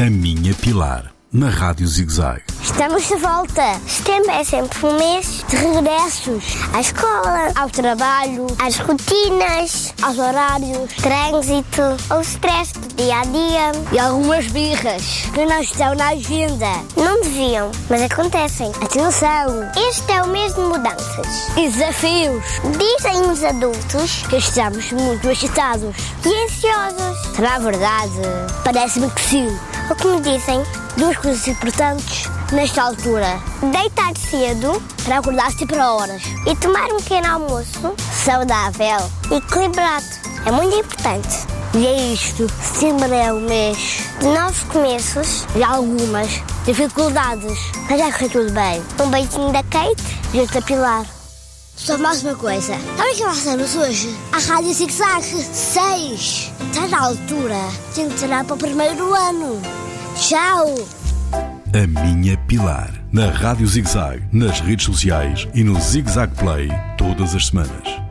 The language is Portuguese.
A Minha Pilar, na Rádio ZigZag. Estamos de volta. Setembro é sempre um mês de regressos à escola, ao trabalho, às rotinas, aos horários, trânsito, ao stress do dia a dia e algumas birras que não estão na agenda. Não deviam, mas acontecem. Atenção! Este é o mês de mudanças e desafios. Dizem os adultos que estamos muito agitados e ansiosos. Será verdade? Parece-me que sim. O que me dizem? Duas coisas importantes nesta altura: deitar cedo para acordar sempre a horas e tomar um pequeno almoço saudável e equilibrado. É muito importante. E é isto: setembro é o mês de novos começos e algumas dificuldades. Mas já correu tudo bem. Um beijinho da Kate e outra Pilar. Só mais uma coisa. Olha que nós estamos hoje. A Rádio Zig Zag 6. Está na altura de entrar para o primeiro ano. Tchau! A Minha Pilar, na Rádio ZigZag, nas redes sociais e no ZigZag Play, todas as semanas.